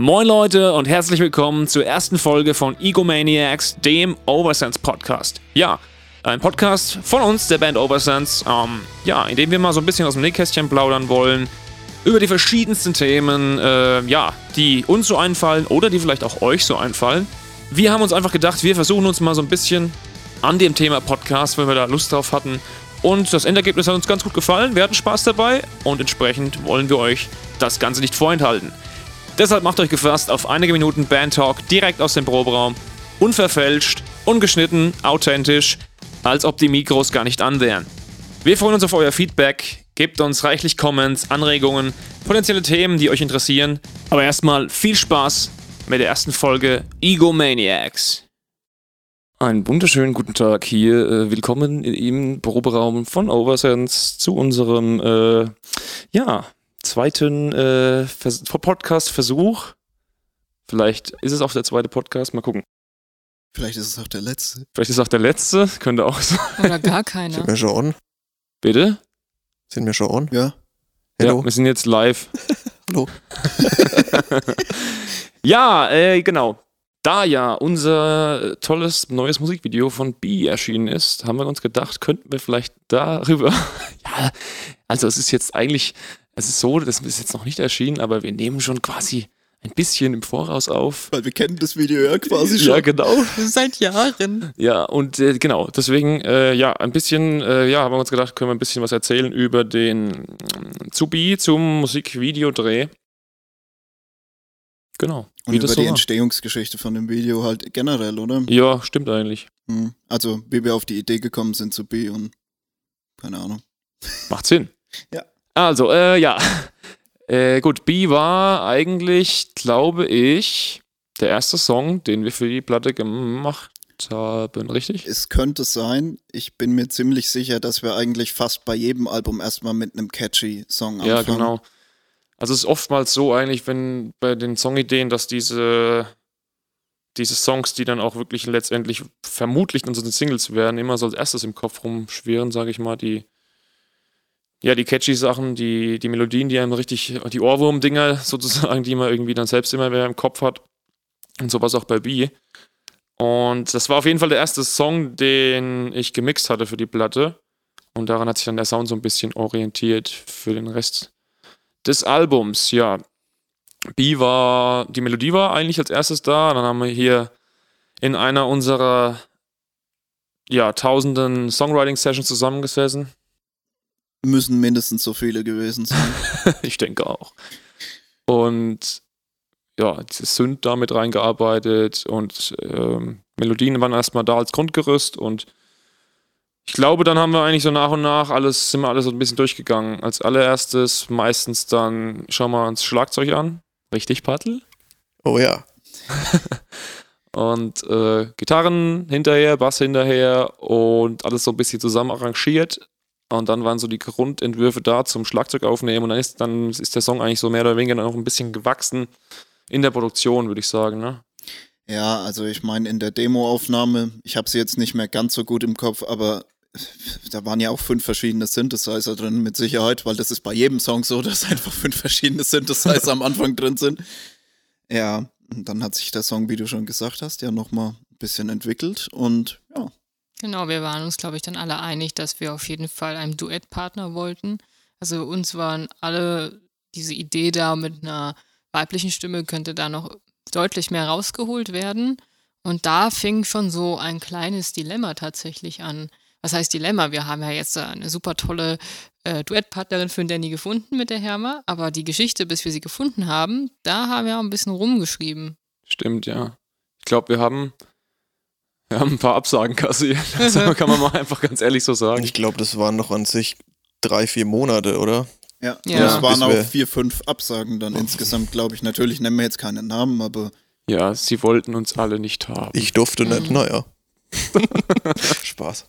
Moin Leute und herzlich willkommen zur ersten Folge von Egomaniacs, dem Oversense Podcast. Ja, ein Podcast von uns, der Band Oversense, ähm, ja, in dem wir mal so ein bisschen aus dem Nähkästchen plaudern wollen über die verschiedensten Themen, äh, ja, die uns so einfallen oder die vielleicht auch euch so einfallen. Wir haben uns einfach gedacht, wir versuchen uns mal so ein bisschen an dem Thema Podcast, wenn wir da Lust drauf hatten. Und das Endergebnis hat uns ganz gut gefallen. Wir hatten Spaß dabei und entsprechend wollen wir euch das Ganze nicht vorenthalten. Deshalb macht euch gefasst auf einige Minuten Band Talk direkt aus dem Proberaum. Unverfälscht, ungeschnitten, authentisch, als ob die Mikros gar nicht an wären. Wir freuen uns auf euer Feedback. Gebt uns reichlich Comments, Anregungen, potenzielle Themen, die euch interessieren. Aber erstmal viel Spaß mit der ersten Folge Egomaniacs. Einen wunderschönen guten Tag hier. Äh, willkommen im Proberaum von Oversense zu unserem, äh, ja, zweiten äh, Vers Podcast-Versuch. Vielleicht ist es auch der zweite Podcast, mal gucken. Vielleicht ist es auch der letzte. Vielleicht ist es auch der letzte, könnte auch sein. Oder gar keiner. Sind wir schon on? Bitte? Sind wir schon on? Ja. Hello. Ja, wir sind jetzt live. Hallo. ja, äh, genau. Da ja unser tolles neues Musikvideo von B erschienen ist, haben wir uns gedacht, könnten wir vielleicht darüber. ja, also es ist jetzt eigentlich, es ist so, das ist jetzt noch nicht erschienen, aber wir nehmen schon quasi ein bisschen im Voraus auf. Weil wir kennen das Video ja quasi schon. Ja, genau. Seit Jahren. Ja, und äh, genau, deswegen, äh, ja, ein bisschen, äh, ja, haben wir uns gedacht, können wir ein bisschen was erzählen über den ähm, zu B zum Musikvideodreh. Genau. Und wie über das die so war. Entstehungsgeschichte von dem Video halt generell, oder? Ja, stimmt eigentlich. Hm. Also, wie wir auf die Idee gekommen sind zu B und keine Ahnung. Macht Sinn. Ja. Also, äh, ja. Äh, gut, B war eigentlich, glaube ich, der erste Song, den wir für die Platte gemacht haben, richtig? Es könnte sein, ich bin mir ziemlich sicher, dass wir eigentlich fast bei jedem Album erstmal mit einem catchy Song anfangen. Ja, genau. Also es ist oftmals so eigentlich, wenn bei den Songideen, dass diese, diese Songs, die dann auch wirklich letztendlich vermutlich die Singles werden, immer so als erstes im Kopf rumschwirren, sage ich mal, die ja, die catchy Sachen, die, die Melodien, die einem richtig, die Ohrwurm-Dinger sozusagen, die man irgendwie dann selbst immer mehr im Kopf hat. Und sowas auch bei B. Und das war auf jeden Fall der erste Song, den ich gemixt hatte für die Platte. Und daran hat sich dann der Sound so ein bisschen orientiert für den Rest des Albums. Ja, B war, die Melodie war eigentlich als erstes da. Dann haben wir hier in einer unserer ja, tausenden Songwriting-Sessions zusammengesessen. Müssen mindestens so viele gewesen sein. ich denke auch. Und ja, Synth da mit reingearbeitet und ähm, Melodien waren erstmal da als Grundgerüst und ich glaube, dann haben wir eigentlich so nach und nach alles, sind wir alles so ein bisschen durchgegangen. Als allererstes meistens dann schauen wir uns Schlagzeug an. Richtig, Pattel? Oh ja. Und äh, Gitarren hinterher, Bass hinterher und alles so ein bisschen zusammen arrangiert. Und dann waren so die Grundentwürfe da zum Schlagzeug aufnehmen und dann ist, dann ist der Song eigentlich so mehr oder weniger auch ein bisschen gewachsen in der Produktion, würde ich sagen. Ne? Ja, also ich meine, in der Demoaufnahme, ich habe sie jetzt nicht mehr ganz so gut im Kopf, aber da waren ja auch fünf verschiedene Synthesizer drin, mit Sicherheit, weil das ist bei jedem Song so, dass einfach fünf verschiedene Synthesizer am Anfang drin sind. Ja, und dann hat sich der Song, wie du schon gesagt hast, ja nochmal ein bisschen entwickelt und ja. Genau, wir waren uns, glaube ich, dann alle einig, dass wir auf jeden Fall einen Duettpartner wollten. Also uns waren alle diese Idee da mit einer weiblichen Stimme könnte da noch deutlich mehr rausgeholt werden. Und da fing schon so ein kleines Dilemma tatsächlich an. Was heißt Dilemma? Wir haben ja jetzt eine super tolle äh, Duettpartnerin für den Danny gefunden mit der Herma, aber die Geschichte, bis wir sie gefunden haben, da haben wir auch ein bisschen rumgeschrieben. Stimmt, ja. Ich glaube, wir haben, wir haben ein paar Absagen kassiert. Also kann man mal einfach ganz ehrlich so sagen. ich glaube, das waren noch an sich drei, vier Monate, oder? Ja, Ja. das waren Bis auch vier, fünf Absagen dann insgesamt, glaube ich. Natürlich nennen wir jetzt keine Namen, aber Ja, sie wollten uns alle nicht haben. Ich durfte nicht, Mhm. naja. Spaß.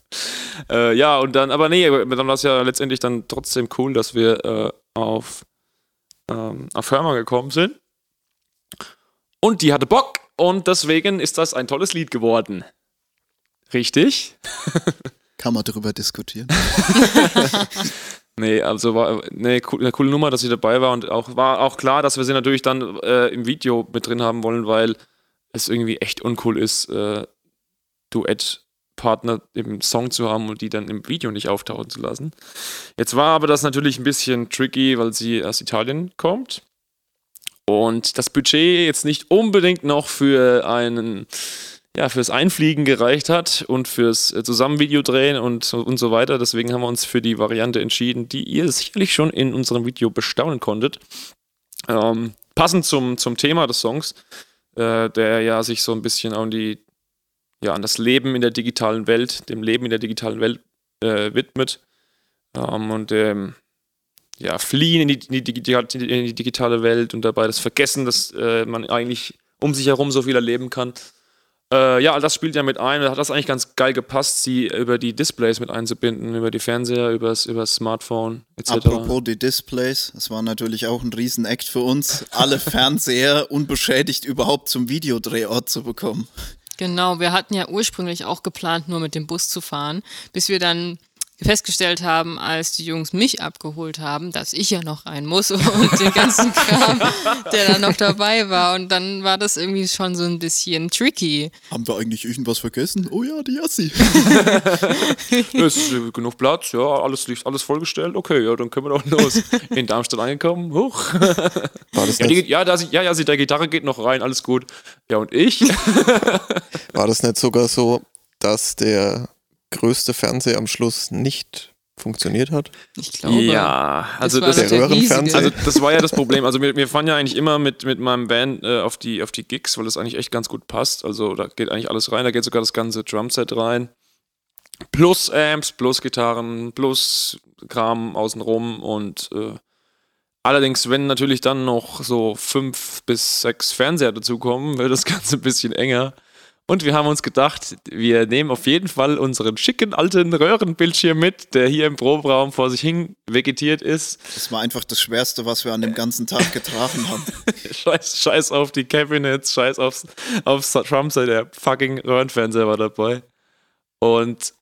Äh, ja, und dann, aber nee, dann war es ja letztendlich dann trotzdem cool, dass wir äh, auf, ähm, auf Firma gekommen sind. Und die hatte Bock und deswegen ist das ein tolles Lied geworden. Richtig? kann man darüber diskutieren. Nee, also war eine, eine coole Nummer, dass sie dabei war und auch war auch klar, dass wir sie natürlich dann äh, im Video mit drin haben wollen, weil es irgendwie echt uncool ist, äh, Duettpartner im Song zu haben und die dann im Video nicht auftauchen zu lassen. Jetzt war aber das natürlich ein bisschen tricky, weil sie aus Italien kommt und das Budget jetzt nicht unbedingt noch für einen ja, fürs Einfliegen gereicht hat und fürs äh, Zusammenvideo drehen und, und so weiter. Deswegen haben wir uns für die Variante entschieden, die ihr sicherlich schon in unserem Video bestaunen konntet. Ähm, passend zum, zum Thema des Songs, äh, der ja sich so ein bisschen an die, ja, an das Leben in der digitalen Welt, dem Leben in der digitalen Welt äh, widmet. Ähm, und ähm, ja, fliehen in die, in, die, in die, digitale Welt und dabei das Vergessen, dass äh, man eigentlich um sich herum so viel erleben kann. Äh, ja, das spielt ja mit ein. Da hat das eigentlich ganz geil gepasst, sie über die Displays mit einzubinden, über die Fernseher, über das Smartphone etc. Apropos die Displays, das war natürlich auch ein Riesenakt für uns, alle Fernseher unbeschädigt überhaupt zum Videodrehort zu bekommen. Genau, wir hatten ja ursprünglich auch geplant, nur mit dem Bus zu fahren, bis wir dann festgestellt haben, als die Jungs mich abgeholt haben, dass ich ja noch rein muss und den ganzen Kram, der da noch dabei war. Und dann war das irgendwie schon so ein bisschen tricky. Haben wir eigentlich irgendwas vergessen? Oh ja, die Jassi. es ist äh, genug Platz, ja, alles liegt alles vollgestellt. Okay, ja, dann können wir doch los. In Darmstadt angekommen, hoch. War das ja, die, ja, das, ja, ja, der Gitarre geht noch rein, alles gut. Ja, und ich? War das nicht sogar so, dass der größte Fernseher am Schluss nicht funktioniert hat? Ich glaube. Ja, also das, das, der also das war ja das Problem. Also wir, wir fahren ja eigentlich immer mit, mit meinem Band äh, auf, die, auf die Gigs, weil das eigentlich echt ganz gut passt. Also da geht eigentlich alles rein, da geht sogar das ganze Drumset rein. Plus Amps, plus Gitarren, plus Kram außenrum und äh, allerdings, wenn natürlich dann noch so fünf bis sechs Fernseher dazukommen, wird das Ganze ein bisschen enger. Und wir haben uns gedacht, wir nehmen auf jeden Fall unseren schicken alten Röhrenbildschirm mit, der hier im Proberaum vor sich hin vegetiert ist. Das war einfach das Schwerste, was wir an dem ganzen Tag getragen haben. scheiß, scheiß auf die Cabinets, scheiß aufs, aufs Drumset, der fucking Röhrenfernseher war dabei. Und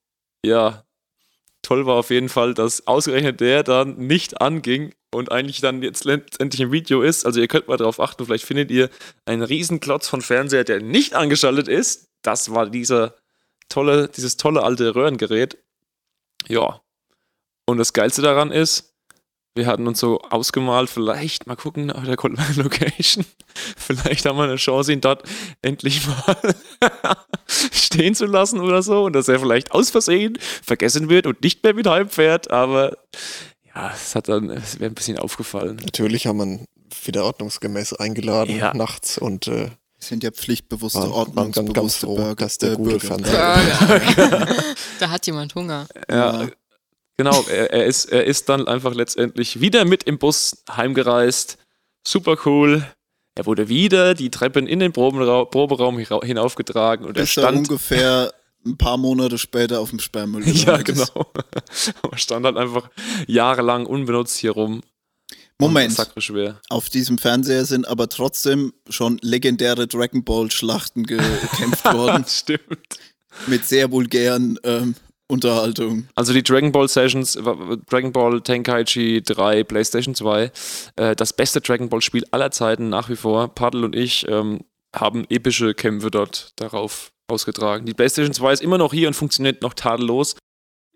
ja, toll war auf jeden Fall, dass ausgerechnet der dann nicht anging und eigentlich dann jetzt letztendlich ein Video ist. Also ihr könnt mal darauf achten, vielleicht findet ihr einen Riesenklotz von Fernseher, der nicht angeschaltet ist. Das war dieser tolle, dieses tolle alte Röhrengerät. Ja. Und das Geilste daran ist, wir hatten uns so ausgemalt, vielleicht mal gucken nach der Location. vielleicht haben wir eine Chance, ihn dort endlich mal stehen zu lassen oder so. Und dass er vielleicht aus Versehen vergessen wird und nicht mehr mit heimfährt. Aber ja, es hat dann, es wäre ein bisschen aufgefallen. Natürlich haben wir wieder ordnungsgemäß eingeladen ja. nachts und äh, sind ja pflichtbewusste war, ordnungsbewusste ganz froh, Burger, dass der äh, gute Fernseher Da hat jemand Hunger. Ja, ja. Genau, er, er, ist, er ist dann einfach letztendlich wieder mit im Bus heimgereist. Super cool. Er wurde wieder die Treppen in den Proberaum, Proberaum hinaufgetragen und Bis er stand ungefähr ein paar Monate später auf dem Sperrmüll. Ja, genau. er stand halt einfach jahrelang unbenutzt hier rum. Moment. Auf diesem Fernseher sind aber trotzdem schon legendäre Dragon Ball Schlachten gekämpft worden. Stimmt. Mit sehr vulgären ähm, Unterhaltung. Also die Dragon Ball Sessions, Dragon Ball Tenkaichi 3, PlayStation 2, äh, das beste Dragon Ball Spiel aller Zeiten nach wie vor. Paddle und ich ähm, haben epische Kämpfe dort darauf ausgetragen. Die PlayStation 2 ist immer noch hier und funktioniert noch tadellos.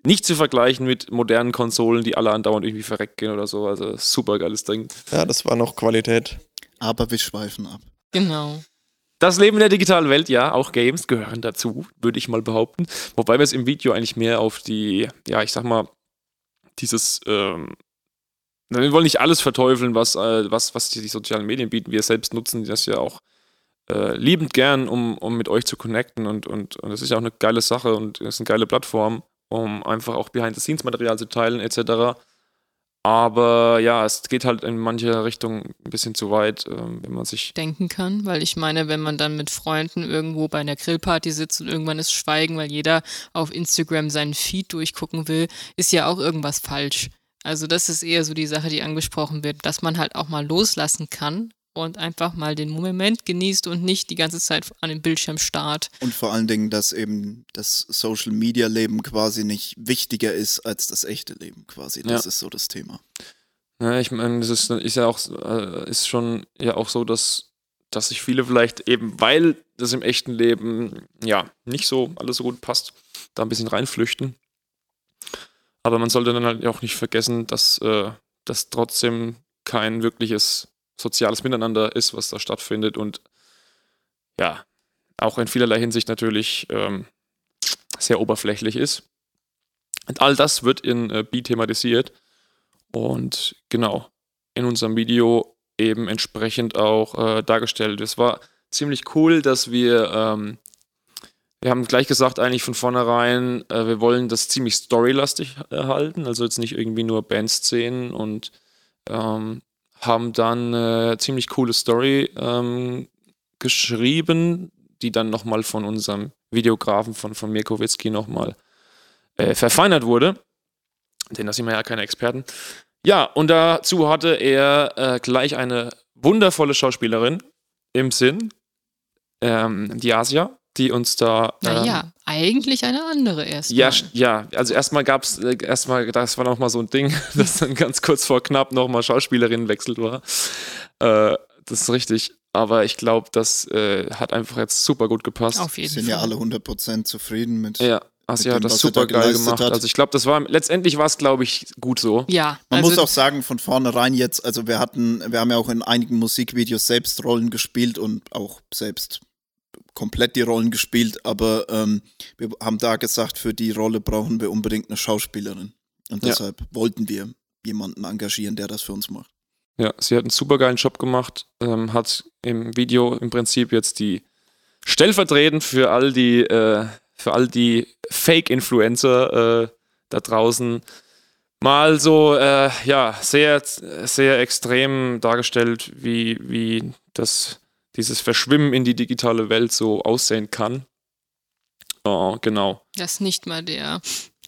Nicht zu vergleichen mit modernen Konsolen, die alle andauernd irgendwie verreckt gehen oder so. Also super geiles Ding. Ja, das war noch Qualität. Aber wir schweifen ab. Genau. Das Leben in der digitalen Welt, ja, auch Games gehören dazu, würde ich mal behaupten. Wobei wir es im Video eigentlich mehr auf die, ja, ich sag mal, dieses, ähm, wir wollen nicht alles verteufeln, was, äh, was, was die sozialen Medien bieten. Wir selbst nutzen das ja auch äh, liebend gern, um, um mit euch zu connecten und, und, und das ist ja auch eine geile Sache und es ist eine geile Plattform, um einfach auch Behind-the-Scenes-Material zu teilen, etc. Aber ja, es geht halt in mancher Richtung ein bisschen zu weit, ähm, wenn man sich. Denken kann, weil ich meine, wenn man dann mit Freunden irgendwo bei einer Grillparty sitzt und irgendwann ist Schweigen, weil jeder auf Instagram seinen Feed durchgucken will, ist ja auch irgendwas falsch. Also, das ist eher so die Sache, die angesprochen wird, dass man halt auch mal loslassen kann und einfach mal den Moment genießt und nicht die ganze Zeit an den Bildschirm starrt. Und vor allen Dingen, dass eben das Social Media Leben quasi nicht wichtiger ist als das echte Leben quasi. Das Ja. ist so das Thema. Ja, ich meine, das ist, ist ja auch äh, ist schon ja auch so, dass, dass sich viele vielleicht eben, weil das im echten Leben ja nicht so alles so gut passt, da ein bisschen reinflüchten. Aber man sollte dann halt auch nicht vergessen, dass äh, das trotzdem kein wirkliches soziales Miteinander ist, was da stattfindet und ja, auch in vielerlei Hinsicht natürlich ähm, sehr oberflächlich ist. Und all das wird in äh, B thematisiert. Und genau, in unserem Video eben entsprechend auch äh, dargestellt. Es war ziemlich cool, dass wir, ähm, wir haben gleich gesagt, eigentlich von vornherein, äh, wir wollen das ziemlich storylastig erhalten, also jetzt nicht irgendwie nur Bandszenen und ähm, haben dann eine ziemlich coole Story ähm, geschrieben, die dann nochmal von unserem Videografen von, von Mirko nochmal äh, verfeinert wurde. Denn da sind wir ja keine Experten. Ja, und dazu hatte er äh, gleich eine wundervolle Schauspielerin im Sinn, ähm, die Asia, die uns da. Ähm, Naja, eigentlich eine andere erst. ja, ja, also erstmal gab es, äh, erstmal, das war nochmal so ein Ding, dass dann ganz kurz vor knapp nochmal Schauspielerinnenwechsel war. Äh, das ist richtig. Aber ich glaube, das äh, hat einfach jetzt super gut gepasst. Auf jeden Sind Fall. ja alle 100% zufrieden mit. Ja, Asia dem, hat das er super geil gemacht. hat. Also ich glaube, das war letztendlich war es, glaube ich, gut so. Ja, Man also, muss auch sagen, von vornherein jetzt, also wir hatten, wir haben ja auch in einigen Musikvideos selbst Rollen gespielt und auch selbst komplett die Rollen gespielt, aber ähm, wir haben da gesagt, für die Rolle brauchen wir unbedingt eine Schauspielerin. Und Ja. deshalb wollten wir jemanden engagieren, der das für uns macht. Ja, sie hat einen super geilen Job gemacht, ähm, hat im Video im Prinzip jetzt die stellvertretend für all die, äh, für all die Fake-Influencer äh, da draußen mal so, äh, ja, sehr, sehr extrem dargestellt, wie, wie das, dieses Verschwimmen in die digitale Welt so aussehen kann. Oh, genau. dass nicht mal der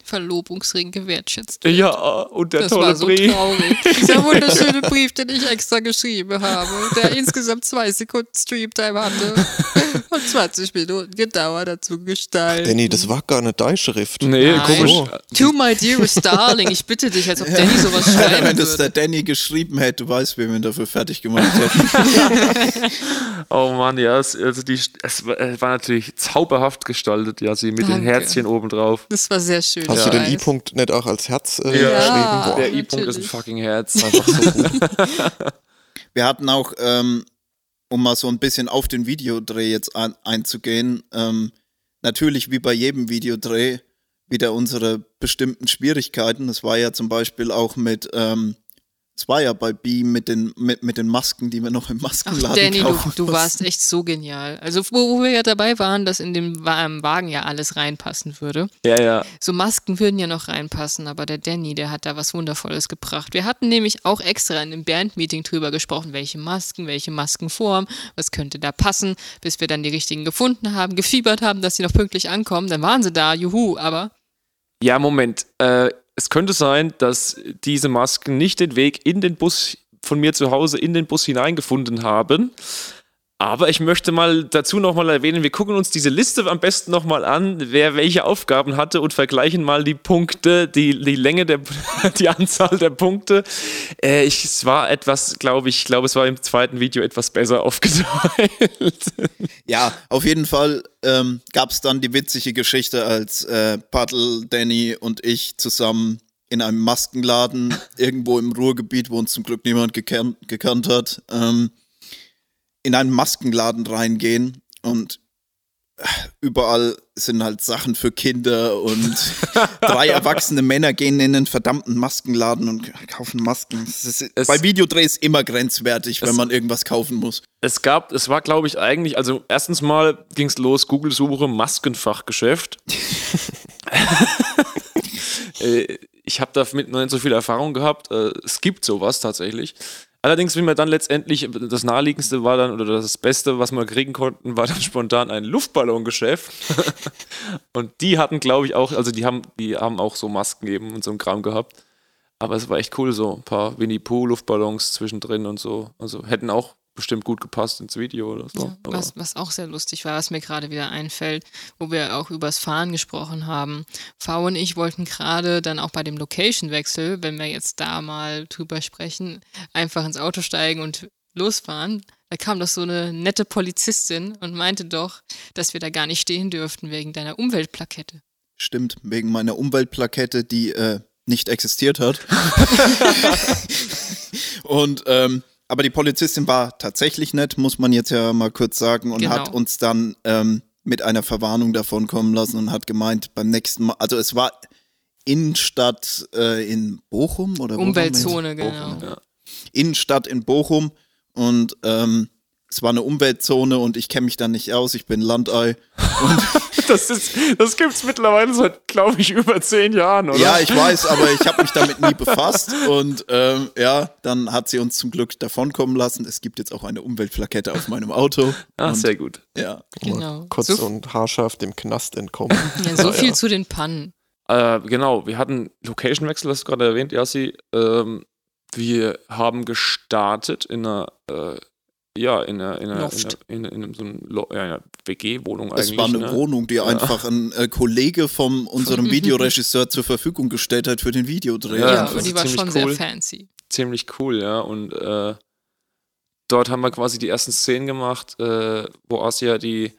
Verlobungsring gewertschätzt wird. Ja, und der Das tolle war so Brief. traurig. Dieser wunderschöne Brief, den ich extra geschrieben habe, der insgesamt zwei Sekunden Streamtime hatte und 20 Minuten gedauert dazu gestalten. Danny, das war gar eine Dei-Schrift. Nee, Nein. komisch. To my dearest darling, ich bitte dich, als ob Danny sowas schreiben Wenn das würde. der Danny geschrieben hätte, du weißt, wer wir ihn dafür fertig gemacht hätten. Oh Mann, ja, es, also die, es war war natürlich zauberhaft gestaltet, ja, sie mit den Danke. Herzchen obendrauf. Das war sehr schön. Hast ich du den weiß. I-Punkt nicht auch als Herz äh, Ja. geschrieben? Boah, Der I-Punkt ist ein fucking Herz. einfach so gut. Wir hatten auch, ähm, um mal so ein bisschen auf den Videodreh jetzt ein, einzugehen, ähm, natürlich wie bei jedem Videodreh wieder unsere bestimmten Schwierigkeiten. Es war ja zum Beispiel auch mit, ähm, es war ja bei Beam mit den, mit, mit den Masken, die wir noch im Ach, Maskenladen Danny, du, kaufen du mussten. warst echt so genial. Also, wo, wo wir ja dabei waren, dass in dem Wa- Wagen ja alles reinpassen würde. Ja, ja. So Masken würden ja noch reinpassen, aber der Danny, der hat da was Wundervolles gebracht. Wir hatten nämlich auch extra in einem Bandmeeting drüber gesprochen, welche Masken, welche Maskenform, was könnte da passen, bis wir dann die richtigen gefunden haben, gefiebert haben, dass sie noch pünktlich ankommen. Dann waren sie da, juhu, aber Ja, Moment. Äh, es könnte sein, dass diese Masken nicht den Weg in den Bus von mir zu Hause in den Bus hineingefunden haben. Aber ich möchte mal dazu nochmal erwähnen, wir gucken uns diese Liste am besten nochmal an, wer welche Aufgaben hatte und vergleichen mal die Punkte, die, die Länge der, die Anzahl der Punkte. Äh, ich, es war etwas, glaube ich, ich glaube, es war im zweiten Video etwas besser aufgeteilt. Ja, auf jeden Fall ähm, gab es dann die witzige Geschichte, als äh, Paddle, Danny und ich zusammen in einem Maskenladen irgendwo im Ruhrgebiet, wo uns zum Glück niemand gekannt, gekannt hat, ähm, in einen Maskenladen reingehen und äh, überall sind halt Sachen für Kinder und drei erwachsene Männer gehen in den verdammten Maskenladen und kaufen Masken. Ist, Es- bei Videodrehs immer grenzwertig, wenn Es- man irgendwas kaufen muss. Es gab, es war, glaube ich, eigentlich, also erstens mal ging es los, Google-Suche, Maskenfachgeschäft. äh, ich habe damit noch nicht so viel Erfahrung gehabt. Äh, es gibt sowas tatsächlich. Allerdings, wie mir dann letztendlich, das naheliegendste war dann, oder das Beste, was wir kriegen konnten, war dann spontan ein Luftballongeschäft. und die hatten, glaube ich, auch, also die haben, die haben auch so Masken eben und so ein Kram gehabt. Aber es war echt cool, so ein paar Winnie Pooh Luftballons zwischendrin und so. Also hätten auch bestimmt gut gepasst ins Video oder so. Ja, was, was auch sehr lustig war, was mir gerade wieder einfällt, wo wir auch übers Fahren gesprochen haben. V und ich wollten gerade dann auch bei dem Location-Wechsel, wenn wir jetzt da mal drüber sprechen, einfach ins Auto steigen und losfahren. Da kam doch so eine nette Polizistin und meinte doch, dass wir da gar nicht stehen dürften wegen deiner Umweltplakette. Stimmt, wegen meiner Umweltplakette, die äh, nicht existiert hat. und ähm, aber die Polizistin war tatsächlich nett, muss man jetzt ja mal kurz sagen, und Genau. hat uns dann ähm, mit einer Verwarnung davon kommen lassen und hat gemeint, beim nächsten Mal, also es war Innenstadt äh, in Bochum oder? Umweltzone, genau. Bochum, ja. Innenstadt in Bochum und ähm, es war eine Umweltzone und ich kenne mich da nicht aus, ich bin Landei. Das, ist, das gibt's mittlerweile seit, glaube ich, über zehn Jahren, oder? Ja, ich weiß, aber ich habe mich damit nie befasst. Und ähm, ja, dann hat sie uns zum Glück davonkommen lassen. Es gibt jetzt auch eine Umweltplakette auf meinem Auto. Ah, und, sehr gut. Ja, Genau. Kurz So, und haarscharf dem Knast entkommen. ja, so viel zu den Pannen. Äh, genau, wir hatten Location-Wechsel, hast du gerade erwähnt, Yassi. Ähm, wir haben gestartet in einer, äh, ja, in einer, in einer, in, einer, in, in so einer ja, ja, WG-Wohnung es eigentlich. war eine ne? Wohnung, die einfach ein äh, Kollege von unserem Videoregisseur zur Verfügung gestellt hat für den Videodreh. Ja, Ja, ist die war schon cool. sehr fancy. Ziemlich cool, ja. Und äh, dort haben wir quasi die ersten Szenen gemacht, äh, wo Asia die,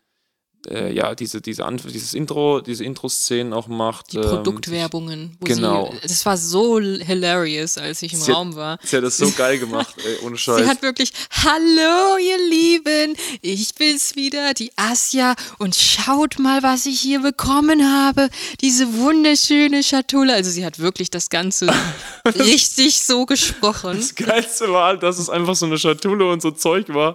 äh, ja, diese, diese Anf dieses Intro, diese Intro-Szenen auch macht. Die ähm, Produktwerbungen. Genau. Sie, das war so hilarious, als ich im Sie hat- Raum war. Sie hat das so geil gemacht, ey, ohne Scheiß. Sie hat wirklich, hallo ihr Lieben, ich bin's wieder, die Asja und schaut mal, was ich hier bekommen habe. Diese wunderschöne Schatulle. Also sie hat wirklich das Ganze richtig so gesprochen. Das Geilste war halt, dass es einfach so eine Schatulle und so Zeug war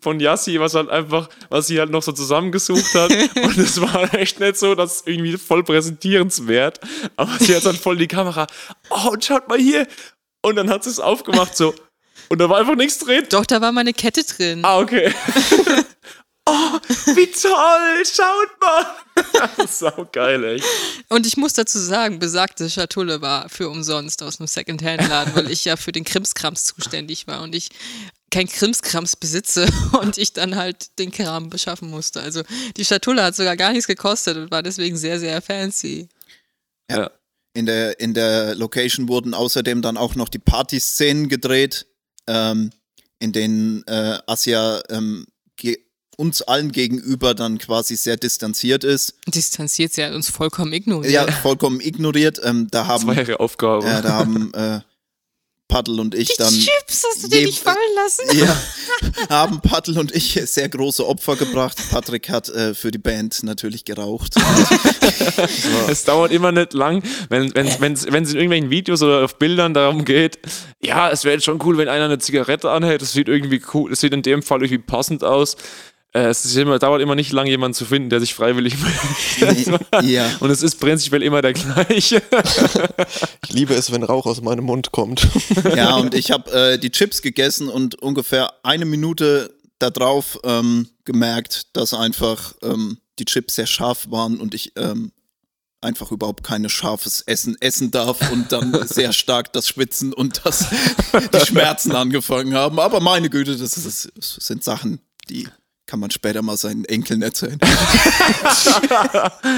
von Yassi, was halt einfach, was sie halt noch so zusammengesucht hat. und es war echt nicht so, dass irgendwie voll präsentierenswert. Aber sie hat dann voll die Kamera, oh, und schaut mal hier. Und dann hat sie es aufgemacht so. Und da war einfach nichts drin. Doch, da war meine Kette drin. Ah, okay. oh, wie toll, schaut mal. Sau geil, echt. Und ich muss dazu sagen, besagte Schatulle war für umsonst aus einem Secondhand-Laden, weil ich ja für den Krimskrams zuständig war und ich kein Krimskrams besitze und ich dann halt den Kram beschaffen musste. Also die Schatulle hat sogar gar nichts gekostet und war deswegen sehr, sehr fancy. Ja. In der, in der Location wurden außerdem dann auch noch die Partyszenen gedreht, ähm, in denen äh, Asia ähm, uns allen gegenüber dann quasi sehr distanziert ist. Distanziert, sie hat uns vollkommen ignoriert. Ja, vollkommen ignoriert. Ähm, da Das haben, war ihre Aufgabe. äh, da haben äh, Paddel und ich Die dann. Chips hast du dir nicht fallen lassen? Ja, haben Paddel und ich sehr große Opfer gebracht. Patrick hat äh, für die Band natürlich geraucht. Es dauert immer nicht lang, wenn wenn wenn wenn es in irgendwelchen Videos oder auf Bildern darum geht, ja, es wäre jetzt schon cool, wenn einer eine Zigarette anhält, das sieht irgendwie cool, das sieht in dem Fall irgendwie passend aus. Äh, es ist immer, dauert immer nicht lang, jemanden zu finden, der sich freiwillig meldet. ja. Und es ist prinzipiell immer der gleiche. Ich liebe es, wenn Rauch aus meinem Mund kommt. Ja, und ich habe äh, die Chips gegessen und ungefähr eine Minute darauf ähm, gemerkt, dass einfach ähm, die Chips sehr scharf waren und ich ähm, einfach überhaupt keine scharfes Essen essen darf und dann sehr stark das Schwitzen und das, die Schmerzen angefangen haben. Aber meine Güte, das, ist, das sind Sachen, die kann man später mal seinen Enkeln erzählen.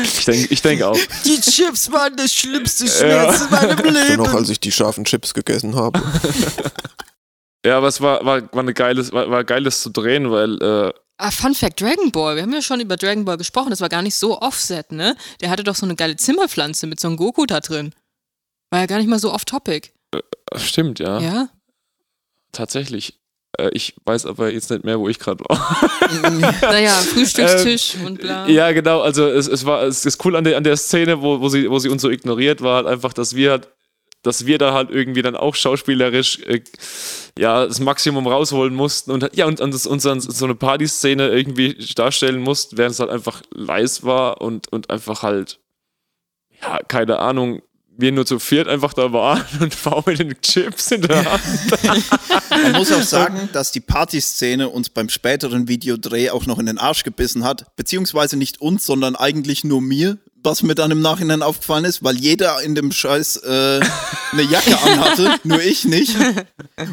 Ich denke ich denk auch. Die Chips waren das schlimmste Schmerz in meinem Nur noch, als ich die scharfen Chips gegessen habe. Ja, aber es war, war, war, eine geiles, war, war geiles zu drehen, weil äh, Ah, Fun Fact, Dragon Ball. Wir haben ja schon über Dragon Ball gesprochen. Das war gar nicht so offset, ne? Der hatte doch so eine geile Zimmerpflanze mit so einem Goku da drin. War ja gar nicht mal so off-topic. stimmt, ja, Ja? tatsächlich. Äh, ich weiß aber jetzt nicht mehr, wo ich gerade war. Naja, Frühstückstisch und bla. Ja, genau. Also es, es war es ist cool an der, an der Szene, wo, wo, sie, wo sie uns so ignoriert, war halt einfach, dass wir halt, dass wir da halt irgendwie dann auch schauspielerisch äh, ja das Maximum rausholen mussten und ja und, und das, uns dann so eine Partyszene irgendwie darstellen mussten, während es halt einfach leis war und, und einfach halt ja keine Ahnung wir nur zu viert einfach da waren und V mit den Chips in der Hand. Man muss auch sagen, dass die Partyszene uns beim späteren Videodreh auch noch in den Arsch gebissen hat. Beziehungsweise nicht uns, sondern eigentlich nur mir, was mir dann im Nachhinein aufgefallen ist, weil jeder in dem Scheiß äh, eine Jacke anhatte, nur ich nicht.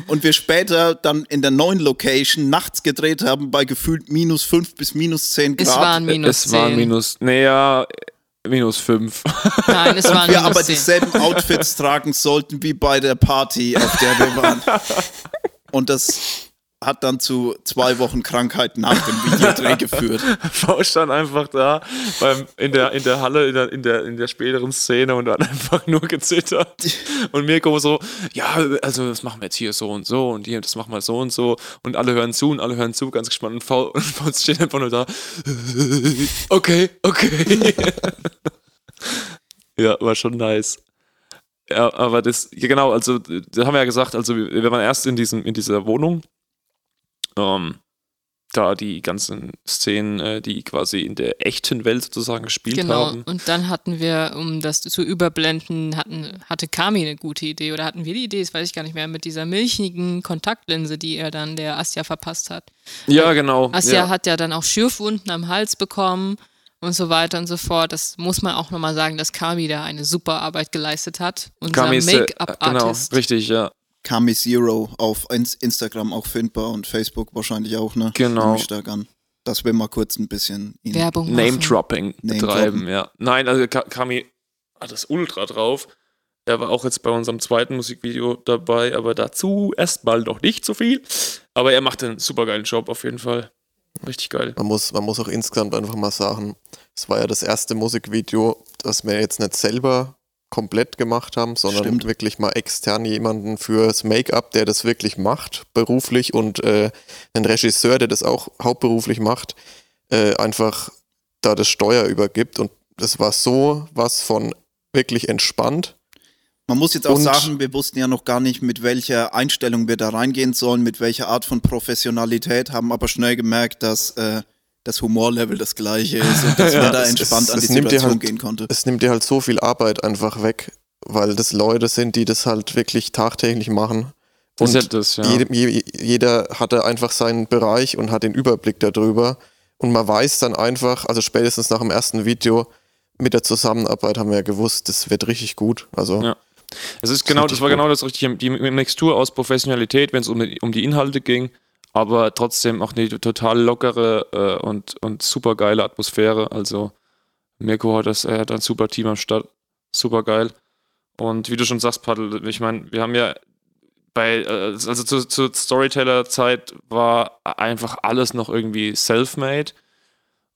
Und wir später dann in der neuen Location nachts gedreht haben bei gefühlt minus 5 bis minus 10 Grad. Es waren minus es 10. waren minus, naja, minus 5. Nein, es waren wir minus aber 10. dieselben Outfits tragen sollten wie bei der Party, auf der wir waren. Und das hat dann zu zwei Wochen Krankheit nach dem Videodreh geführt. V stand einfach da beim, in, der, in der Halle, in der, in, der, in der späteren Szene und hat einfach nur gezittert. Und Mirko so, ja, also das machen wir jetzt hier so und so und hier, das machen wir so und so. Und alle hören zu und alle hören zu, ganz gespannt. Und V, steht einfach nur da, okay, okay. ja, war schon nice. Ja, aber das, ja genau, also, da haben wir ja gesagt, also wir wir waren erst in, diesem, in dieser Wohnung ähm, da die ganzen Szenen, äh, die quasi in der echten Welt sozusagen gespielt Genau, haben. und dann hatten wir, um das zu überblenden, hatten, hatte Kami eine gute Idee oder hatten wir die Idee, das weiß ich gar nicht mehr, mit dieser milchigen Kontaktlinse, die er dann der Asja verpasst hat. Ja, genau. Asja ja. hat ja dann auch Schürfwunden am Hals bekommen und so weiter und so fort. Das muss man auch nochmal sagen, dass Kami da eine super Arbeit geleistet hat. Unser äh, Genau, Make-up-Artist. richtig, ja. Kami Zero auf Ins- Instagram auch findbar und Facebook wahrscheinlich auch, ne? Genau. Ich stark an. Dass wir mal kurz ein bisschen Werbung. Name-Dropping Name betreiben, ja. Nein, also Ka- Kami hat das ultra drauf. Er war auch jetzt bei unserem zweiten Musikvideo dabei, aber dazu erstmal noch nicht so viel. Aber er macht einen super geilen Job auf jeden Fall. Richtig geil. Man muss, man muss auch insgesamt einfach mal sagen, es war ja das erste Musikvideo, das wir jetzt nicht selber komplett gemacht haben, sondern Stimmt. wirklich mal extern jemanden fürs Make-up, der das wirklich macht, beruflich und äh, einen Regisseur, der das auch hauptberuflich macht, äh, einfach da das Steuer übergibt. Und das war so was von wirklich entspannt. Man muss jetzt auch Und- sagen, wir wussten ja noch gar nicht, mit welcher Einstellung wir da reingehen sollen, mit welcher Art von Professionalität, haben aber schnell gemerkt, dass äh, das Humorlevel das gleiche ist und dass Ja, man da entspannt es- an die es nimmt dir Situation halt- gehen konnte. Es nimmt dir halt so viel Arbeit einfach weg, weil das Leute sind, die das halt wirklich tagtäglich machen. Das ist Und ja das, ja. Jede, je, jeder hatte einfach seinen Bereich und hat den Überblick darüber. Und man weiß dann einfach, also spätestens nach dem ersten Video, mit der Zusammenarbeit haben wir ja gewusst, das wird richtig gut. Also Ja. Es ist genau, das war gut. genau das richtige, die Mixtur aus Professionalität, wenn es um, die- um die Inhalte ging, aber trotzdem auch eine total lockere äh, und, und super geile Atmosphäre. Also Mirko hat das, er hat ein super Team am Start, super geil. Und wie du schon sagst, Paddel, ich meine, wir haben ja bei, äh, also zur, zur Storyteller-Zeit war einfach alles noch irgendwie self-made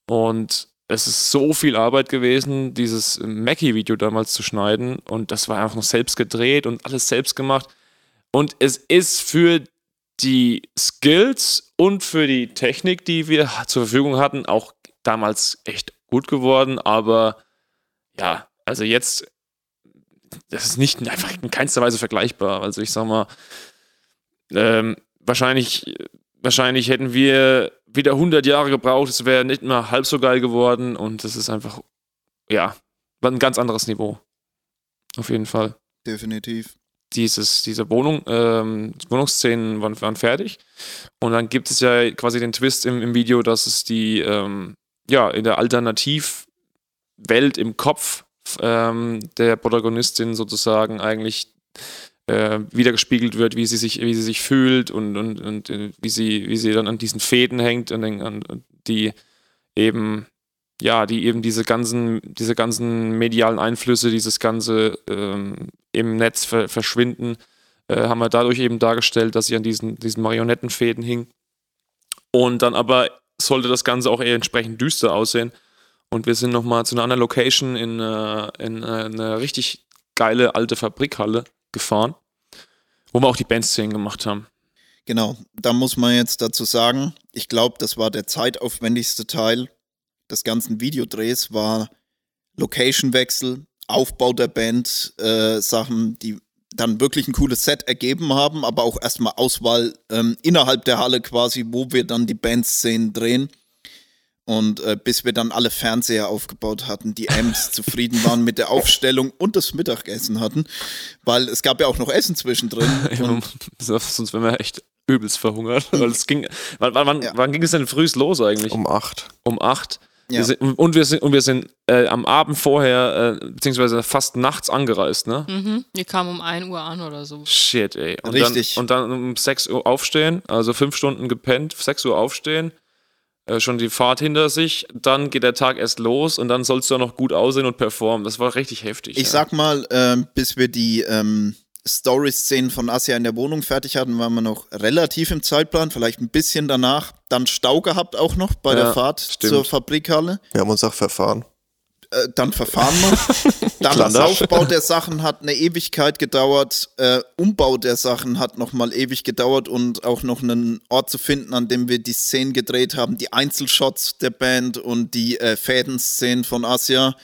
und es ist so viel Arbeit gewesen, dieses Mackie-Video damals zu schneiden und das war einfach noch selbst gedreht und alles selbst gemacht. Und es ist für die Skills und für die Technik, die wir zur Verfügung hatten, auch damals echt gut geworden. Aber ja, also jetzt, das ist nicht einfach in keinster Weise vergleichbar. Also ich sag mal, ähm, wahrscheinlich, wahrscheinlich hätten wir wieder 100 Jahre gebraucht, es wäre nicht mal halb so geil geworden und das ist einfach, ja, ein ganz anderes Niveau. Auf jeden Fall Definitiv. Dieses, diese Wohnung, ähm, Wohnungsszenen waren, waren fertig. Und dann gibt es ja quasi den Twist im, im Video, dass es die, ähm, ja, in der Alternativwelt im Kopf ähm, der Protagonistin sozusagen eigentlich äh, wiedergespiegelt wird, wie sie sich, wie sie sich fühlt und, und, und äh, wie sie, wie sie dann an diesen Fäden hängt an, an die eben ja, die eben diese ganzen, diese ganzen medialen Einflüsse, dieses ganze ähm, im Netz ver verschwinden, äh, haben wir dadurch eben dargestellt, dass sie an diesen, diesen Marionettenfäden hing. Und dann aber sollte das Ganze auch eher entsprechend düster aussehen. Und wir sind nochmal zu einer anderen Location in, äh, in äh, eine richtig geile alte Fabrikhalle gefahren, wo wir auch die Bandszenen gemacht haben. Genau, da muss man jetzt dazu sagen, ich glaube, das war der zeitaufwendigste Teil des ganzen Videodrehs, war Location-Wechsel, Aufbau der Band, äh, Sachen, die dann wirklich ein cooles Set ergeben haben, aber auch erstmal Auswahl ähm, innerhalb der Halle quasi, wo wir dann die Bandszenen drehen. Und äh, bis wir dann alle Fernseher aufgebaut hatten, die Amps zufrieden waren mit der Aufstellung und das Mittagessen hatten, weil es gab ja auch noch Essen zwischendrin. Und Sonst wären wir echt übelst verhungert. Weil es ging, wann, wann, wann, Ja. wann ging es denn frühst los eigentlich? um acht. um 8. Ja. Wir sind, und wir sind, und wir sind äh, am Abend vorher, äh, beziehungsweise fast nachts angereist, ne? Mhm. Wir kamen um 1 Uhr an oder so. Shit, ey. Und Richtig. Dann, und dann um 6 Uhr aufstehen, also fünf Stunden gepennt, 6 Uhr aufstehen, äh, schon die Fahrt hinter sich, dann geht der Tag erst los und dann sollst du auch noch gut aussehen und performen. Das war richtig heftig. Ich ja. sag mal, ähm, bis wir die ähm, Story-Szenen von Asia in der Wohnung fertig hatten, waren wir noch relativ im Zeitplan, vielleicht ein bisschen danach. Dann Stau gehabt auch noch bei Ja, der Fahrt stimmt. zur Fabrikhalle. Wir haben uns auch verfahren. Äh, dann Verfahren noch. Dann das. Aufbau der Sachen hat eine Ewigkeit gedauert. Äh, Umbau der Sachen hat nochmal ewig gedauert und auch noch einen Ort zu finden, an dem wir die Szenen gedreht haben, die Einzelshots der Band und die äh, Fädenszenen von Asia.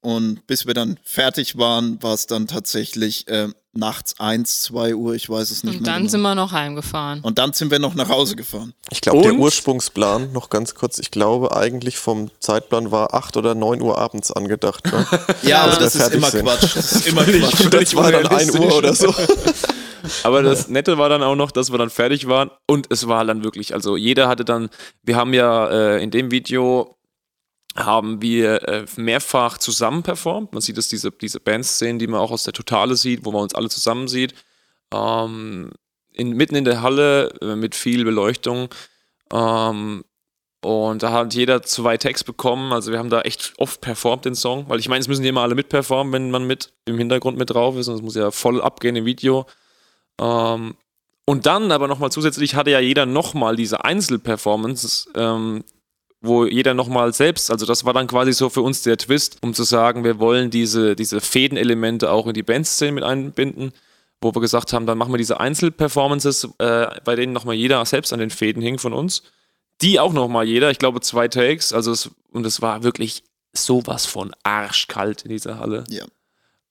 Und bis wir dann fertig waren, war es dann tatsächlich äh, nachts 1, 2 Uhr, ich weiß es nicht Und mehr. dann genau. sind wir noch heimgefahren. und dann sind wir noch nach Hause gefahren. Ich glaube, der Und? Ursprungsplan, noch ganz kurz, ich glaube eigentlich vom Zeitplan war 8 oder 9 Uhr abends angedacht. Ne? Ja, aber das ist immer sind. Quatsch. Das ist immer Quatsch. das war dann 1 Uhr oder so. Aber das Nette war dann auch noch, dass wir dann fertig waren und es war dann wirklich, also jeder hatte dann, wir haben ja äh, in dem Video haben wir äh, mehrfach zusammen performt. Man sieht es, diese, diese Bandszenen, die man auch aus der Totale sieht, wo man uns alle zusammen sieht. Ähm, in, mitten in der Halle äh, mit viel Beleuchtung. Ähm, und da hat jeder zwei Tags bekommen. Also wir haben da echt oft performt den Song, weil ich meine, es müssen die immer alle mitperformen, wenn man mit im Hintergrund mit drauf ist. Und es muss ja voll abgehen im Video. Ähm, und dann aber nochmal zusätzlich hatte ja jeder nochmal diese Einzelperformances, ähm, wo jeder nochmal selbst, also das war dann quasi so für uns der Twist, um zu sagen, wir wollen diese, diese Fädenelemente auch in die Bandszene mit einbinden, wo wir gesagt haben, dann machen wir diese Einzelperformances, äh, bei denen nochmal jeder selbst an den Fäden hing von uns. Die auch nochmal jeder, ich glaube zwei Takes, also es, und es war wirklich sowas von arschkalt in dieser Halle. Ja.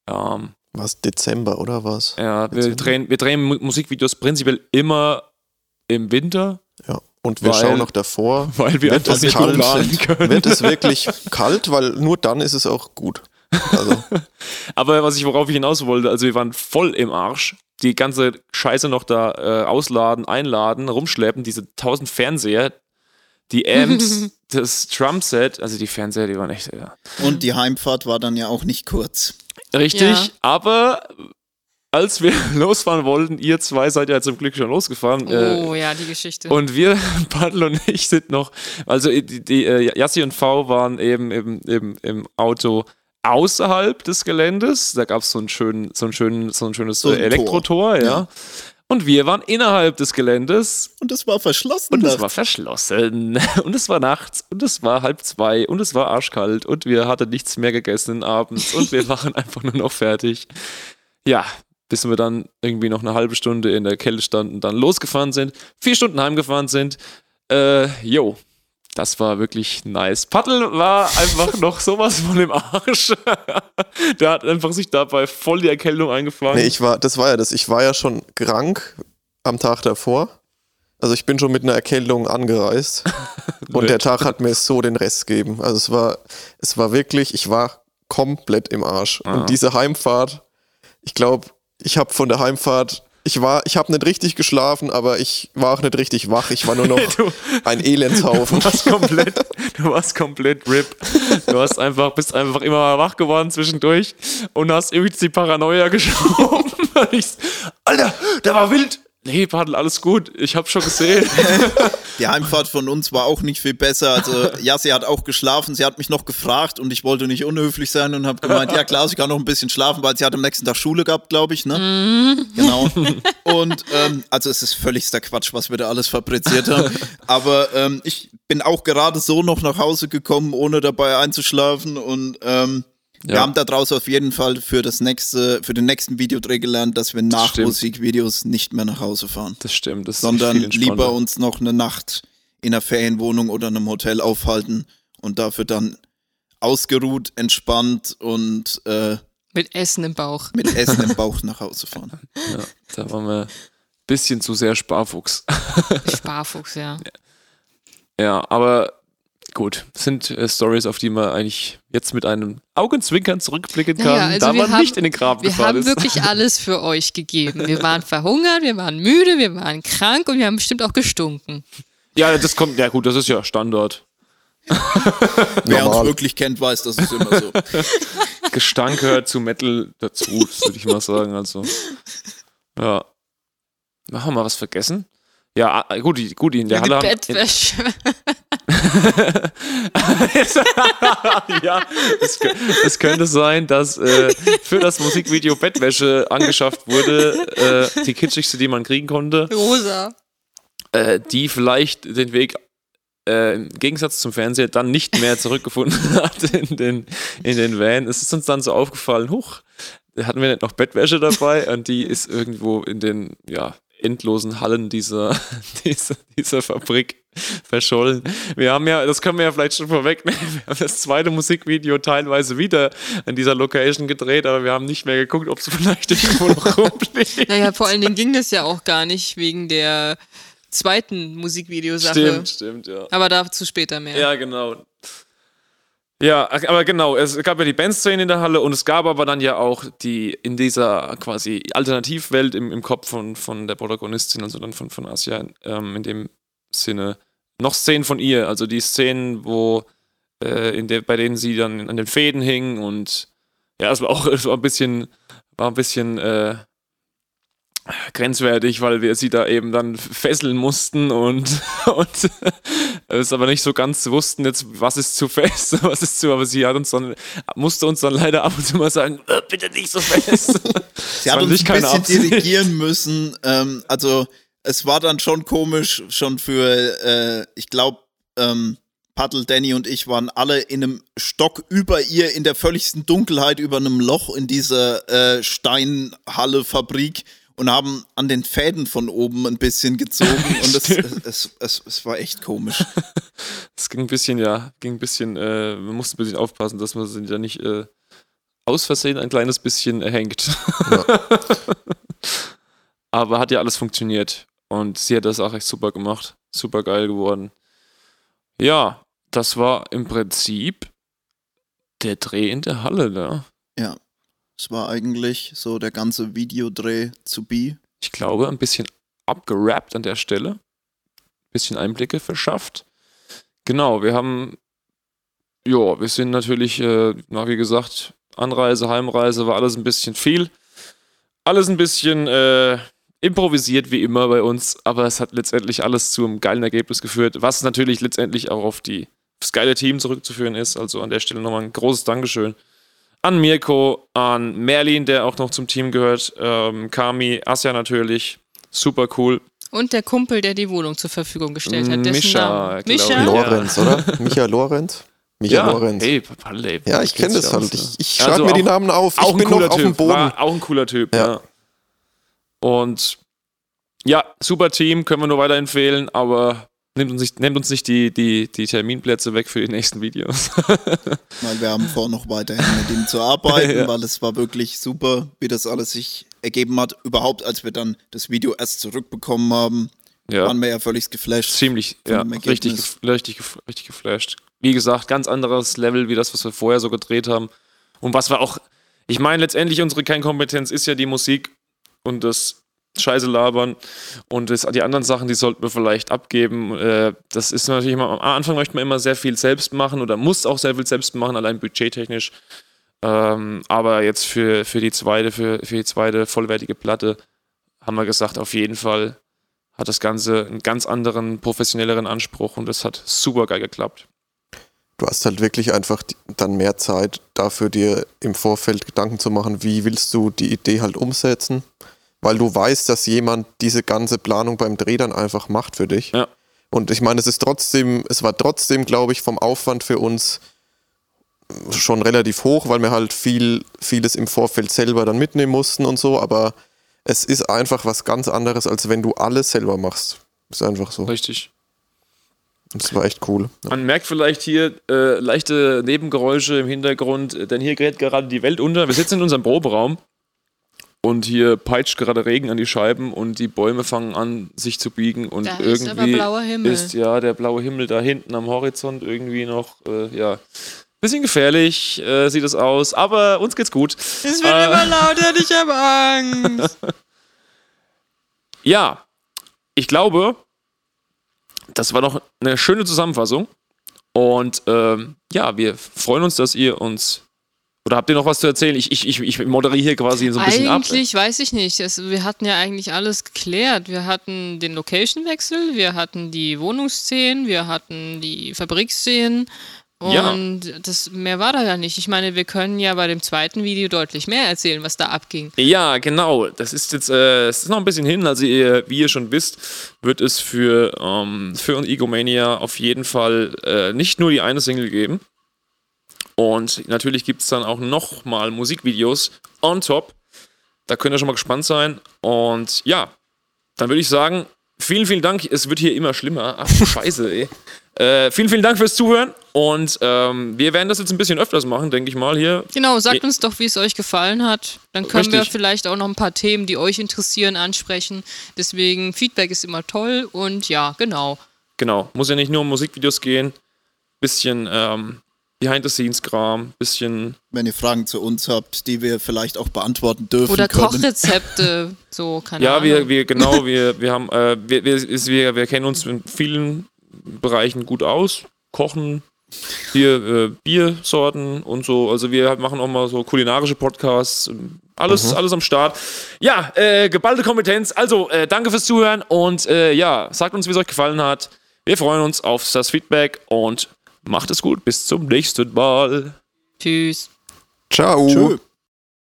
Ähm, Was, Dezember oder was? ja, wir drehen, wir drehen Mu- Musikvideos prinzipiell immer im Winter, Ja. Und wir Weil- schauen noch davor, weil wir Wird einfach es nicht kalt? planen können. wird es wirklich kalt, weil nur dann ist es auch gut. Also, Aber was ich, worauf ich hinaus wollte, also wir waren voll im Arsch. Die ganze Scheiße noch da äh, ausladen, einladen, rumschleppen, diese tausend Fernseher, die Amps, das Drumset, also die Fernseher, die waren echt, ja. Und die Heimfahrt war dann ja auch nicht kurz. Richtig, Ja. aber als wir losfahren wollten, ihr zwei seid ja zum Glück schon losgefahren. äh, Oh ja, die Geschichte. Und wir, Paddel und ich, sind noch, also die, die äh, Yassi und V waren eben im, im, im Auto außerhalb des Geländes. Da gab es so, einen schönen, so, einen schönen, so ein schönes So ein äh, Elektrotor, ja. Ja. Und wir waren innerhalb des Geländes Und es war verschlossen. und es war verschlossen. Und es war nachts und es war halb zwei und es war arschkalt und wir hatten nichts mehr gegessen abends und wir waren einfach nur noch fertig. Ja, bis wir dann irgendwie noch eine halbe Stunde in der Kälte standen, dann losgefahren sind, vier Stunden heimgefahren sind. Äh, jo, das war wirklich nice. Paddel war einfach noch sowas von im Arsch. Der hat einfach sich dabei voll die Erkältung eingefangen. nee, ich war, das war ja das. Ich war ja schon krank am Tag davor. Also ich bin schon mit einer Erkältung angereist. und der Tag hat mir so den Rest gegeben. Also es war, es war wirklich, ich war komplett im Arsch. Ah. Und diese Heimfahrt, ich glaube, ich habe von der Heimfahrt, ich war, ich habe nicht richtig geschlafen, aber ich war auch nicht richtig wach. Ich war nur noch Du- ein Elendshaufen. Du warst komplett, du warst komplett RIP. Du hast einfach, bist einfach immer mal wach geworden zwischendurch und hast irgendwie die Paranoia geschoben. Alter, der war wild. Nee, Paddel, alles gut. Ich hab schon gesehen. Die Heimfahrt von uns war auch nicht viel besser. Also, ja, sie hat auch geschlafen. Sie hat mich noch gefragt und ich wollte nicht unhöflich sein und habe gemeint, ja klar, sie kann noch ein bisschen schlafen, weil sie hat am nächsten Tag Schule gehabt, glaube ich, ne? Genau. Und ähm, also es ist völligster Quatsch, was wir da alles fabriziert haben. Aber ähm, ich bin auch gerade so noch nach Hause gekommen, ohne dabei einzuschlafen und ähm, wir Ja. haben daraus auf jeden Fall für das nächste, für den nächsten Videodreh gelernt, dass wir nach stimmt. Musikvideos nicht mehr nach Hause fahren Das stimmt. Das ist sondern lieber uns noch eine Nacht in einer Ferienwohnung oder einem Hotel aufhalten und dafür dann ausgeruht, entspannt und äh, Mit Essen im Bauch. mit Essen im Bauch nach Hause fahren. Ja, da waren wir ein bisschen zu sehr Sparfuchs. Sparfuchs, ja. Ja, aber gut, das sind äh, Stories, auf die man eigentlich jetzt mit einem Augenzwinkern zurückblicken kann, Naja, also da wir man haben- nicht in den Graben Wir gefahren haben ist. wirklich alles für euch gegeben. Wir waren verhungert, wir waren müde, wir waren krank und wir haben bestimmt auch gestunken. Ja, das kommt, ja gut, das ist ja Standard. Wer uns wirklich kennt, weiß, das ist immer so. Gestank gehört zu Metal dazu, würde ich mal sagen. Also, ja. Haben wir was vergessen? Ja, ah, gut, die, gut, in der Ja, die Halle haben. Ja, es, es könnte sein, dass äh, für das Musikvideo Bettwäsche angeschafft wurde, äh, die kitschigste, die man kriegen konnte, Rosa. äh, die vielleicht den Weg äh, im Gegensatz zum Fernseher dann nicht mehr zurückgefunden hat in den, in den Van. Es ist uns dann so aufgefallen, huch, da hatten wir nicht noch Bettwäsche dabei und die ist irgendwo in den ja, endlosen Hallen dieser, dieser, dieser Fabrik verschollen. Wir haben ja, das können wir ja vielleicht schon vorwegnehmen, wir haben das zweite Musikvideo teilweise wieder an dieser Location gedreht, aber wir haben nicht mehr geguckt, ob es vielleicht irgendwo noch rumliegt. Naja, vor allen Dingen ging das ja auch gar nicht wegen der zweiten Musikvideosache. Stimmt, stimmt, ja. Aber dazu später mehr. Ja, genau. Ja, aber genau, es gab ja die Bandszene in der Halle und es gab aber dann ja auch die in dieser quasi Alternativwelt im, im Kopf von, von der Protagonistin, also dann von, von Asia, ähm, in dem Sinne noch Szenen von ihr, also die Szenen, wo äh, in der, bei denen sie dann an den Fäden hing und ja, es war auch es war ein bisschen, war ein bisschen äh, grenzwertig, weil wir sie da eben dann fesseln mussten und, und es aber nicht so ganz wussten jetzt, was ist zu fest, was ist zu, aber sie hat uns dann, musste uns dann leider ab und zu mal sagen, "Äh, bitte nicht so fest. Sie hat uns nicht ein bisschen Absicht. dirigieren müssen. Ähm, also es war dann schon komisch, schon für, äh, ich glaube, ähm, Paddle, Danny und ich waren alle in einem Stock über ihr in der völligsten Dunkelheit über einem Loch in dieser äh, Steinhalle-Fabrik und haben an den Fäden von oben ein bisschen gezogen und es, es, es, es war echt komisch. Es ging ein bisschen, ja, ging ein bisschen, äh, man musste ein bisschen aufpassen, dass man sie da nicht äh, aus Versehen ein kleines bisschen hängt. Aber hat ja alles funktioniert. Und sie hat das auch echt super gemacht. Super geil geworden. Ja, das war im Prinzip der Dreh in der Halle da. Ja, es war eigentlich so der ganze Videodreh zu be. Ich glaube, ein bisschen abgerappt an der Stelle. Bisschen Einblicke verschafft. Genau, wir haben, ja, wir sind natürlich, äh, wie gesagt, Anreise, Heimreise war alles ein bisschen viel. Alles ein bisschen äh, improvisiert wie immer bei uns, aber es hat letztendlich alles zu einem geilen Ergebnis geführt, was natürlich letztendlich auch auf die, das geile Team zurückzuführen ist. Also an der Stelle nochmal ein großes Dankeschön an Mirko, an Merlin, der auch noch zum Team gehört, ähm, Kami, Asja natürlich, super cool. Und der Kumpel, der die Wohnung zur Verfügung gestellt hat. Dessen Mischa, ich. Lorenz, oder? Micha Lorenz? Micha Lorenz. hey, ey, Ja, ich kenne das ja halt. Ich, ich ja. schreibe Also mir die auch- Namen auf. Auch ich ein bin cooler noch auf dem Typ. Boden. War auch ein cooler Typ, ja. Ja. Und ja, super Team, können wir nur weiterempfehlen, aber nehmt uns nicht, nehmt uns nicht die, die, die Terminplätze weg für die nächsten Videos. Weil wir haben vor, noch weiterhin mit ihm zu arbeiten, Ja. weil es war wirklich super, wie das alles sich ergeben hat. Überhaupt, als wir dann das Video erst zurückbekommen haben, ja, waren wir ja völlig geflasht. ziemlich, ja, richtig, richtig, richtig geflasht. Wie gesagt, ganz anderes Level wie das, was wir vorher so gedreht haben. Und was wir auch, ich meine, letztendlich unsere Kernkompetenz ist ja die Musik und das Scheiße labern und das, die anderen Sachen, die sollten wir vielleicht abgeben. Äh, das ist natürlich immer, am Anfang möchte man immer sehr viel selbst machen oder muss auch sehr viel selbst machen, allein budgettechnisch. Ähm, aber jetzt für, für die zweite, für, für die zweite vollwertige Platte haben wir gesagt, auf jeden Fall hat das Ganze einen ganz anderen, professionelleren Anspruch und das hat super geil geklappt. Du hast halt wirklich einfach dann mehr Zeit dafür, dir im Vorfeld Gedanken zu machen, wie willst du die Idee halt umsetzen, weil du weißt, dass jemand diese ganze Planung beim Dreh dann einfach macht für dich. Ja. Und ich meine, es ist trotzdem, es war trotzdem, glaube ich, vom Aufwand für uns schon relativ hoch, weil wir halt viel, vieles im Vorfeld selber dann mitnehmen mussten und so, aber es ist einfach was ganz anderes, als wenn du alles selber machst. Ist einfach so. Richtig. Das war echt cool. Ja. Man merkt vielleicht hier äh, leichte Nebengeräusche im Hintergrund, denn hier gerät gerade die Welt unter. Wir sitzen in unserem Proberaum und hier peitscht gerade Regen an die Scheiben und die Bäume fangen an, sich zu biegen und Da ist irgendwie Himmel. ist ja der blaue Himmel da hinten am Horizont irgendwie noch, äh, ja. Bisschen gefährlich äh, sieht es aus, aber uns geht's gut. Es wird Äh. immer lauter, ich habe Angst. Ja, ich glaube, das war doch eine schöne Zusammenfassung. Und ähm, ja, wir freuen uns, dass ihr uns. Oder habt ihr noch was zu erzählen? Ich, ich, ich, ich moderiere hier quasi so ein bisschen ab. Eigentlich weiß ich nicht. Es, wir hatten ja eigentlich alles geklärt. Wir hatten den Location-Wechsel, wir hatten die Wohnungsszenen, wir hatten die Fabriksszenen. Ja. Und das mehr war da ja nicht. Ich meine, wir können ja bei dem zweiten Video deutlich mehr erzählen, was da abging. Ja, genau. Das ist jetzt äh, es ist noch ein bisschen hin. Also, ihr, wie ihr schon wisst, wird es für, ähm, für Egomania auf jeden Fall äh, nicht nur die eine Single geben. Und natürlich gibt es dann auch nochmal Musikvideos on top. Da könnt ihr schon mal gespannt sein. Und ja, dann würde ich sagen, vielen, vielen Dank. Es wird hier immer schlimmer. Ach, scheiße, ey. Äh, vielen, vielen Dank fürs Zuhören. Und ähm, wir werden das jetzt ein bisschen öfters machen, denke ich mal hier. Genau, sagt uns doch, wie es euch gefallen hat. Dann können wir Richtig. vielleicht auch noch ein paar Themen, die euch interessieren, ansprechen. Deswegen, Feedback ist immer toll und ja, genau. Genau, muss ja nicht nur um Musikvideos gehen. Bisschen ähm, Behind-the-Scenes-Kram, bisschen. Wenn ihr Fragen zu uns habt, die wir vielleicht auch beantworten dürfen Oder können. Kochrezepte, so, keine Ja, Ahnung. wir, wir, genau, wir, wir haben, äh, wir, wir, wir, wir kennen uns in vielen Bereichen gut aus. Kochen, hier äh, Biersorten und so. Also wir machen auch mal so kulinarische Podcasts. Alles, alles am Start. Ja, äh, geballte Kompetenz. Also, äh, danke fürs Zuhören und äh, ja, sagt uns, wie es euch gefallen hat. Wir freuen uns auf das Feedback und macht es gut. Bis zum nächsten Mal. Tschüss. Ciao. Tschö.